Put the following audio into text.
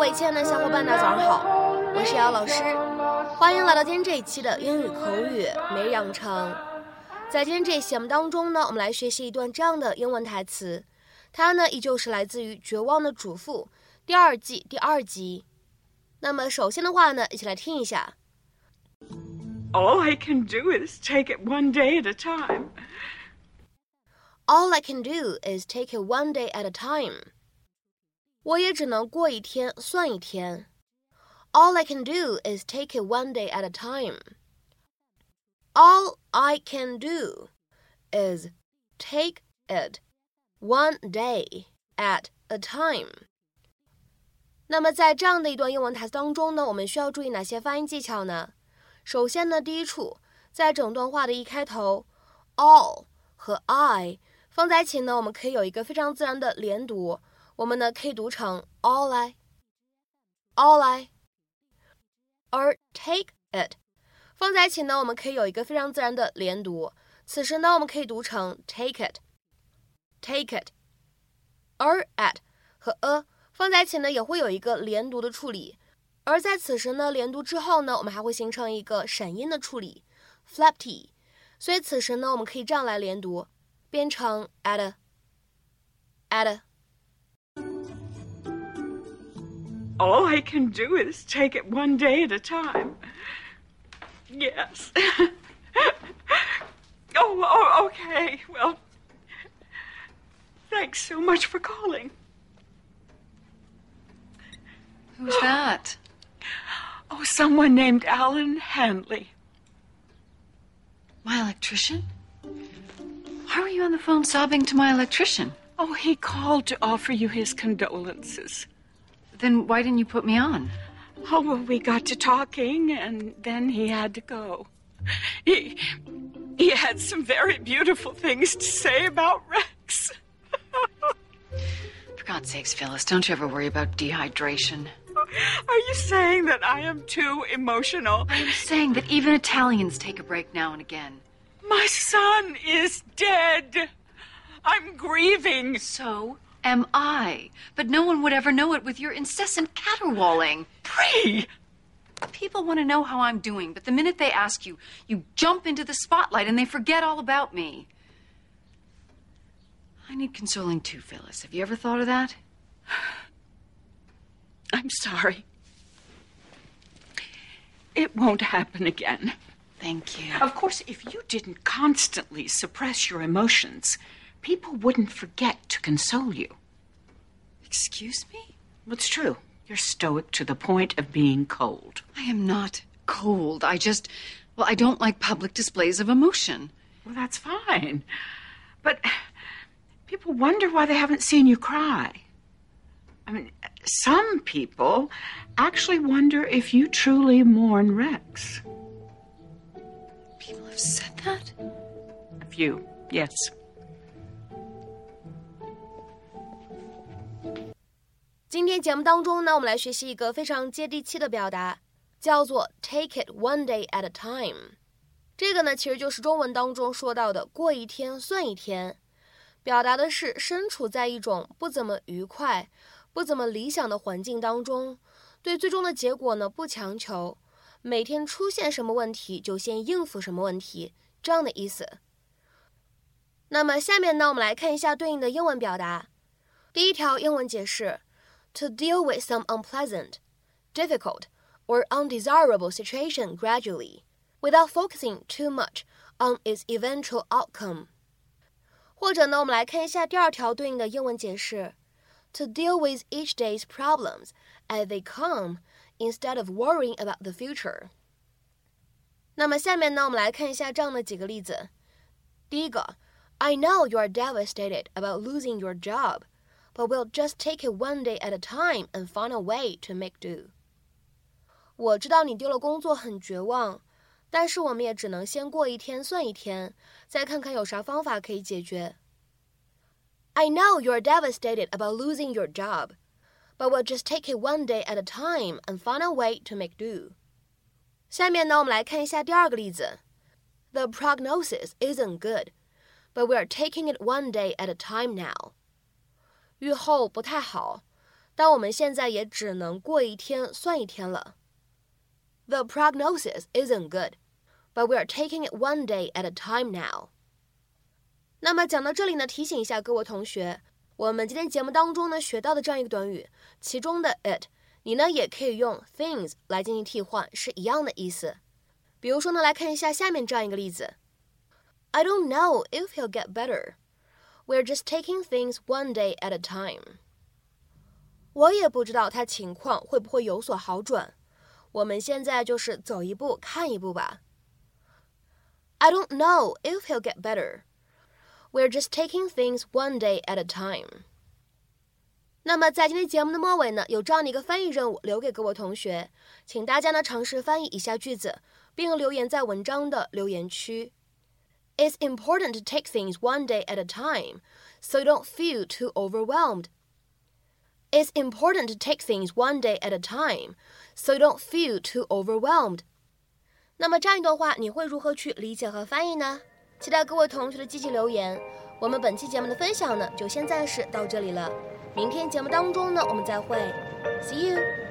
嗨，各位亲爱的小伙伴，大家早上好，我是姚老师，欢迎来到今天这一期的英语口语每日养成。在今天这一期节目当中呢，我们来学习一段这样的英文台词，它呢依旧是来自于《绝望的主妇》第二季第二集。那么首先的话呢，一起来听一下。All I can do is take it one day at a time. All I can do is take it one day at a time. 我也只能过一天算一天。All I can do is take it one day at a time. All I can do is take it one day at a time. 那么在这样的一段英文台词当中呢，我们需要注意哪些发音技巧呢？首先呢，第一处在整段话的一开头，all 和 I 放在一起呢，我们可以有一个非常自然的连读， 我们呢可以读成 all I，all I。而 take it 放在一起呢，我们可以有一个非常自然的连读，此时呢我们可以读成 take it，take it。而 at 和 a 放在一起呢，也会有一个连读的处理。而在此时呢，连读之后呢，我们还会形成一个闪音的处理，flap t，所以此时呢，我们可以这样来连读，变成 at All I can do is take it one day at a time. Yes. oh, oh, okay. Well, thanks so much for calling. Who's that? Oh, someone named Alan Hanley. My electrician? Why were you on the phone sobbing to my electrician? Oh, he called to offer you his condolences. Then why didn't you put me on? Oh, well, we got to talking, and then he had to go. He, he had some very beautiful things to say about Rex. For God's sakes, Phyllis, don't you ever worry about dehydration. Are you saying that I am too emotional? I'm saying that even Italians take a break now and again. My son is dead. I'm grieving. So am I. But no one would ever know it with your incessant caterwauling. Bree! People want to know how I'm doing, but the minute they ask you, you jump into the spotlight and they forget all about me. I need consoling too, Phyllis. Have you ever thought of that? I'm sorry. It won't happen again. Thank you. Of course, if you didn't constantly suppress your emotions, people wouldn't forget to console you. Excuse me? It's true. You're stoic to the point of being cold. I am not cold. I just, well, I don't like public displays of emotion. Well, that's fine. But people wonder why they haven't seen you cry. I mean, some people actually wonder if you truly mourn Rex. People have said that? A few, yes. 今天节目当中呢，我们来学习一个非常接地气的表达，叫做 “take it one day at a time”。这个呢，其实就是中文当中说到的“过一天算一天”，表达的是身处在一种不怎么愉快、不怎么理想的环境当中，对最终的结果呢不强求，每天出现什么问题就先应付什么问题，这样的意思。那么下面呢，我们来看一下对应的英文表达。第一条英文解释。to deal with some unpleasant, difficult, or undesirable situation gradually, without focusing too much on its eventual outcome。或者呢，我们来看一下第二条对应的英文解释：to deal with each day's problems as they come, instead of worrying about the future。那么下面呢，我们来看一下这样的几个例子。第一个，I know you are devastated about losing your job but we'll just take it one day at a time and find a way to make do. 我知道你丢了工作很绝望，但是我们也只能先过一天算一天，再看看有啥方法可以解决。I know you're devastated about losing your job, but we'll just take it one day at a time and find a way to make do. 下面呢，我们来看一下第二个例子。The prognosis isn't good, but we're taking it one day at a time now. 预后不太好，但我们现在也只能过一天算一天了。The prognosis isn't good, but we are taking it one day at a time now. 那么讲到这里呢，提醒一下各位同学，我们今天节目当中呢学到的这样一个短语，其中的 it，你呢也可以用 things 来进行替换，是一样的意思。比如说呢，来看一下下面这样一个例子：I don't know if he'll get better. We're just taking things one day at a time. 我也不知道他情况会不会有所好转。我们现在就是走一步看一步吧。I don't know if he'll get better. We're just taking things one day at a time. 那么在今天节目的末尾呢，有这样的一个翻译任务留给各位同学，请大家呢尝试翻译以下句子，并留言在文章的留言区。It's important to take things one day at a time, so you don't feel too overwhelmed. It's important to take things one day at a time, so you don't feel too overwhelmed. 那么这样一段话，你会如何去理解和翻译呢？期待各位同学的积极留言。我们本期节目的分享呢，就先暂时到这里了。明天节目当中呢，我们再会，See you。